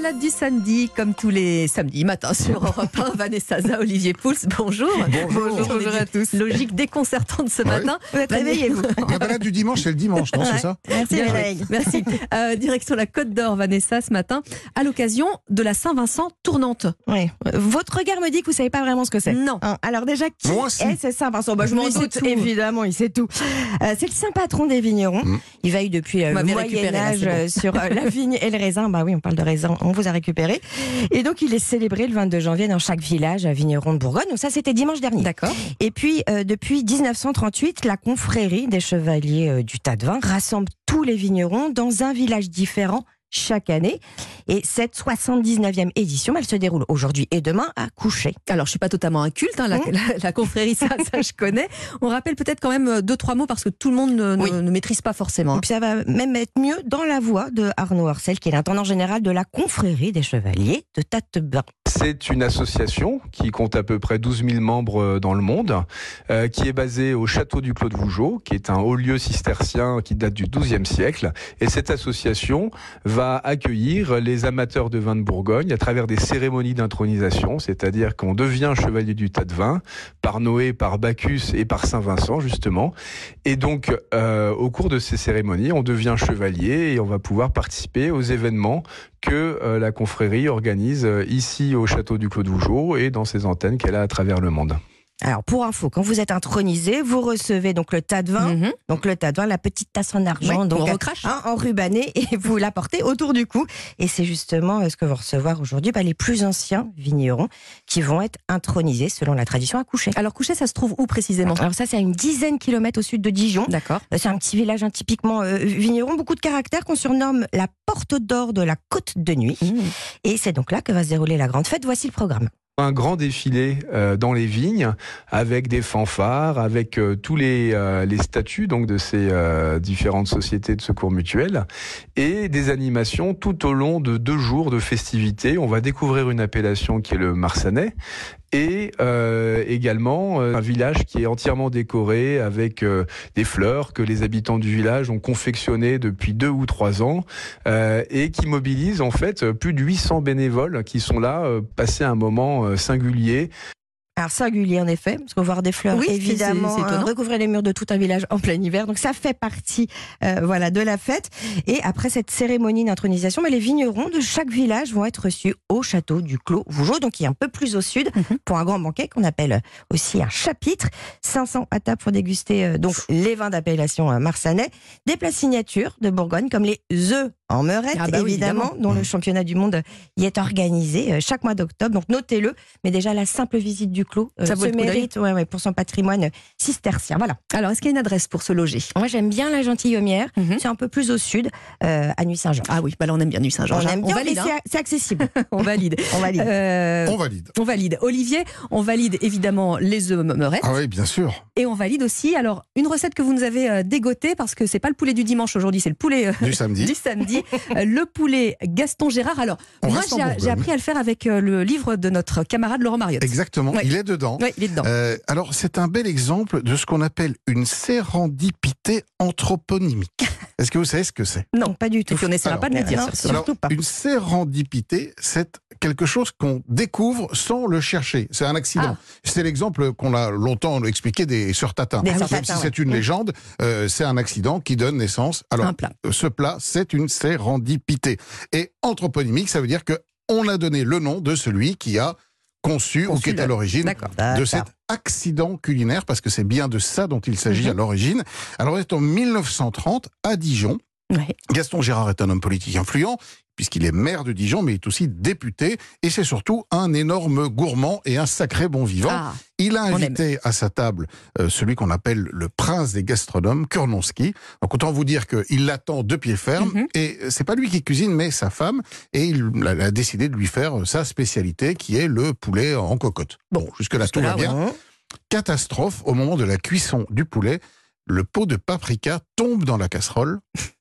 balade du samedi, comme tous les samedis matins sur Europe 1. Vanessa Za, Olivier Pouls, bonjour. Bonjour. Bonjour à tous. Logique déconcertante ce Ouais. matin. Vous êtes réveillez, vous. La balade du dimanche, c'est le dimanche, non, c'est ça Merci, Bien Valérie. joué. Merci. Euh, direction la Côte d'Or, Vanessa, ce matin, à l'occasion de la Saint-Vincent tournante. Oui. Votre regard me dit que vous savez pas vraiment ce que c'est. Non. Hein, Alors déjà, qui Moi aussi. est ce Saint Vincent bah, Je m'en doute, évidemment, il sait tout. Euh, c'est le saint patron des vignerons. Mm. Il veille depuis euh, le m'avez Moyen récupéré, là, Âge c'est bon. euh, sur euh, la vigne et le raisin. Bah oui, on parle de raisin, on vous a récupéré. Et donc, il est célébré le 22 janvier dans chaque village à vigneron de Bourgogne. Donc ça, c'était dimanche dernier. D'accord. Et puis, euh, depuis 1938, la confrérie des chevaliers euh, du tas de vin rassemble tous les vignerons dans un village différent chaque année. Et cette 79e édition, elle se déroule aujourd'hui et demain à Coucher. Alors, je suis pas totalement un culte, hein, la, Mmh. la- la confrérie, ça, ça, je connais. On rappelle peut-être quand même euh, deux, trois mots parce que tout le monde ne, ne- Oui. ne maîtrise pas forcément. Et puis ça va même être mieux dans la voix de Arnaud Arcel, qui est l'intendant général de la confrérie des chevaliers de Tattebin. C'est une association qui compte à peu près 12 000 membres euh, dans le monde, euh, qui est basée au château du Clos de Vougeot, qui est un haut lieu cistercien qui date du XIIe siècle. Et cette association va accueillir les amateurs de vin de Bourgogne à travers des cérémonies d'intronisation, c'est-à-dire qu'on devient chevalier du tas de vin par Noé, par Bacchus et par Saint-Vincent justement. Et donc, euh, au cours de ces cérémonies, on devient chevalier et on va pouvoir participer aux événements que euh, la confrérie organise euh, ici au château du Clos de Vougeot et dans ses antennes qu'elle a à travers le monde. Alors pour info, quand vous êtes intronisé, vous recevez donc le tas de vin, Mhm. donc le tas de vin, la petite tasse en argent, Ouais, donc hein, enrubanné, et vous la portez autour du cou. Et c'est justement euh, ce que vont recevoir aujourd'hui bah, les plus anciens vignerons qui vont être intronisés selon la tradition à coucher. Alors, coucher, ça se trouve où précisément? Alors ça, c'est à une dizaine de kilomètres au sud de Dijon. D'accord. Euh, C'est un petit village hein, typiquement euh, vigneron, beaucoup de caractère qu'on surnomme la porte d'or de la côte de nuit. Mmh. Et c'est donc là que va se dérouler la grande fête. Voici le programme. Un grand défilé euh, dans les vignes avec des fanfares, avec euh, tous les, euh, les statuts donc de ces différentes sociétés de secours mutuels et des animations tout au long de deux jours de festivités. On va découvrir une appellation qui est le Marsanais et euh, également euh, un village qui est entièrement décoré avec euh, des fleurs que les habitants du village ont confectionnées depuis deux ou trois ans euh, et qui mobilise en fait plus de 800 bénévoles qui sont là euh, passer un moment singulier Alors singulier en effet, parce qu'on va voir des fleurs Oui, évidemment étonnant. euh, recouvrir les murs de tout un village en plein hiver. Donc ça fait partie euh, voilà de la fête. Et après cette cérémonie d'intronisation, mais les vignerons de chaque village vont être reçus au château du Clos Vougeot, donc qui est un peu plus au sud, Mhm. pour un grand banquet qu'on appelle aussi un chapitre. 500 à table pour déguster euh, donc les vins d'appellation euh, marsanais, des plats signatures de Bourgogne comme les œufs en meurette Ah bah oui, évidemment, évidemment. dont le championnat du monde y est organisé euh, chaque mois d'octobre. Donc notez-le. Mais déjà la simple visite du clos euh, Ça vaut se le coup d'œil. mérite ouais, ouais, pour son patrimoine euh, cistercien. Voilà. Alors, est-ce qu'il y a une adresse pour se loger Moi j'aime bien la Gentilhommière. Mhm. C'est un peu plus au sud, euh, à Nuit-Saint-Jean. Ah oui, bah là, on aime bien Nuit on Saint-Georges. aime bien, valide. mais hein. c'est- accessible. on valide. on valide. Euh, On valide. on valide. Olivier, on valide évidemment les œufs meurettes Ah oui, bien sûr. et on valide aussi alors une recette que vous nous avez euh, dégotée parce que c'est pas le poulet du dimanche aujourd'hui, c'est le poulet euh, Du samedi. du samedi, le poulet Gaston Gérard. Alors On moi j'ai appris à le faire avec euh, le livre de notre camarade Laurent Mariotte. Exactement, Ouais. il est dedans. Oui, il est dedans. Euh, alors, c'est un bel exemple de ce qu'on appelle une sérendipité anthroponymique. Est-ce que vous savez ce que c'est? Non, pas du tout. Et on n'essaiera alors, pas de le dire. non, surtout. Surtout pas. Une sérendipité, c'est quelque chose qu'on découvre sans le chercher. C'est un accident. Ah. C'est l'exemple qu'on a longtemps expliqué des sœurs Tatin. Des Même si c'est une Mm. légende, euh, c'est un accident qui donne naissance. Alors, un plat. ce plat, c'est une sérendipité. Et anthroponymique, ça veut dire que on a donné le nom de celui qui a conçu, ou qui est à l'origine de cet accident culinaire, parce que c'est bien de ça dont il s'agit Mhm. à l'origine. Alors, on est en 1930 à Dijon. Gaston Gérard est un homme politique influent, puisqu'il est maire de Dijon, mais il est aussi député, et c'est surtout un énorme gourmand et un sacré bon vivant. Ah, Il a invité à sa table euh, celui qu'on appelle le prince des gastronomes, Kurnonski. Donc autant vous dire qu'il l'attend de pied ferme, Mhm. et c'est pas lui qui cuisine, mais sa femme, et il a, décidé de lui faire sa spécialité, qui est le poulet en cocotte. Bon, jusque-là tout va bien. Catastrophe, au moment de la cuisson du poulet, le pot de paprika tombe dans la casserole.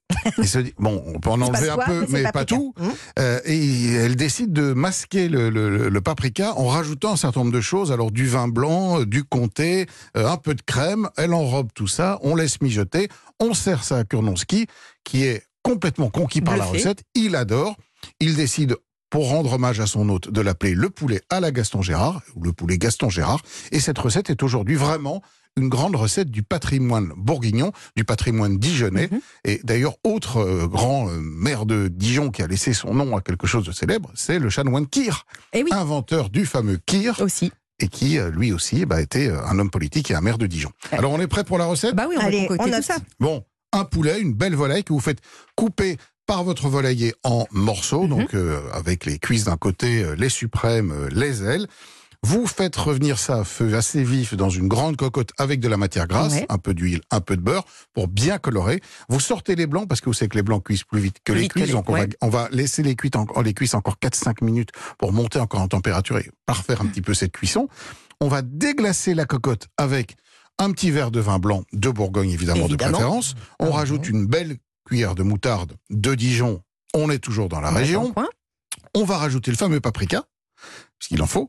Il se dit, bon, on peut en enlever un quoi peu, mais pas paprika. tout. Hum. Euh, et elle décide de masquer le, le- le paprika en rajoutant un certain nombre de choses. Alors du vin blanc, euh, du comté, euh, un peu de crème. Elle enrobe tout ça, on laisse mijoter. On sert ça à Kurnonski, qui est complètement conquis par la recette. Il adore. Il décide pour rendre hommage à son hôte, de l'appeler le poulet à la Gaston Gérard, ou le poulet Gaston Gérard. Et cette recette est aujourd'hui vraiment une grande recette du patrimoine bourguignon, du patrimoine dijonnais. Mhm. Et d'ailleurs, autre euh, grand euh, maire de Dijon qui a laissé son nom à quelque chose de célèbre, c'est le chanoine Kir, Et Eh oui, inventeur du fameux Kir, aussi. et qui, euh, lui aussi, bah, était un homme politique et un maire de Dijon. Alors, on est prêt pour la recette? Bah oui, on Allez, on ça. Bon, un poulet, une belle volaille que vous faites couper par votre volailler en morceaux, Mhm. donc euh, avec les cuisses d'un côté, les suprêmes, les ailes. Vous faites revenir ça à feu assez vif dans une grande cocotte avec de la matière grasse, Ouais. un peu d'huile, un peu de beurre, pour bien colorer. Vous sortez les blancs, parce que vous savez que les blancs cuisent plus vite que Plus les cuisses, donc on, ouais. va, on va laisser les, cuites en- les cuisses encore 4-5 minutes pour monter encore en température et parfaire un petit peu cette cuisson. On va déglacer la cocotte avec un petit verre de vin blanc de Bourgogne, évidemment, Évidemment. de préférence. On Ah, rajoute une belle cuillère de moutarde de Dijon. On est toujours dans la On région. On va rajouter le fameux paprika, parce qu'il en faut.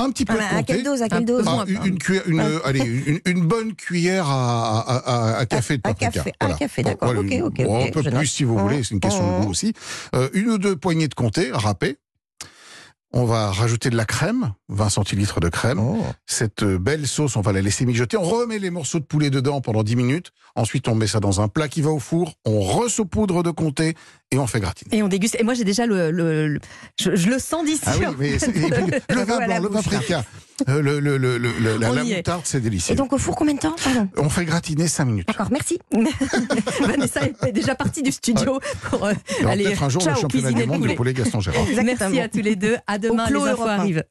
Un petit peu Ah, de mais à comté. quelle dose À Un quelle dose. Ah, une, une cuillère, une, Ouais. allez, une, une bonne cuillère à, à, à- à café de À paprika. café, à café, d'accord. Bon, un peu plus note. si vous voulez, c'est une question de Mhm. goût aussi. Euh, une ou deux poignées de comté râpées. On va rajouter de la crème, 20 centilitres de crème. Oh. Cette euh, belle sauce, on va la laisser mijoter. On remet les morceaux de poulet dedans pendant 10 minutes. Ensuite, on met ça dans un plat qui va au four. On resaupoudre de comté et on fait gratiner. Et on déguste. Et moi, j'ai déjà le. le- le- je, je le sens d'ici. Ah oui, mais c'est- et puis, le vin blanc, le là. paprika, euh, le, le, le, le- le- la, la moutarde, c'est délicieux. Et donc au four combien de temps Pardon. On fait gratiner 5 minutes. D'accord, merci. Vanessa est déjà partie du studio pour euh, aller peut-être un jour ciao, le championnat du monde le du poulet Gaston Gérard. Merci à tous les deux. À demain, les infos arrivent.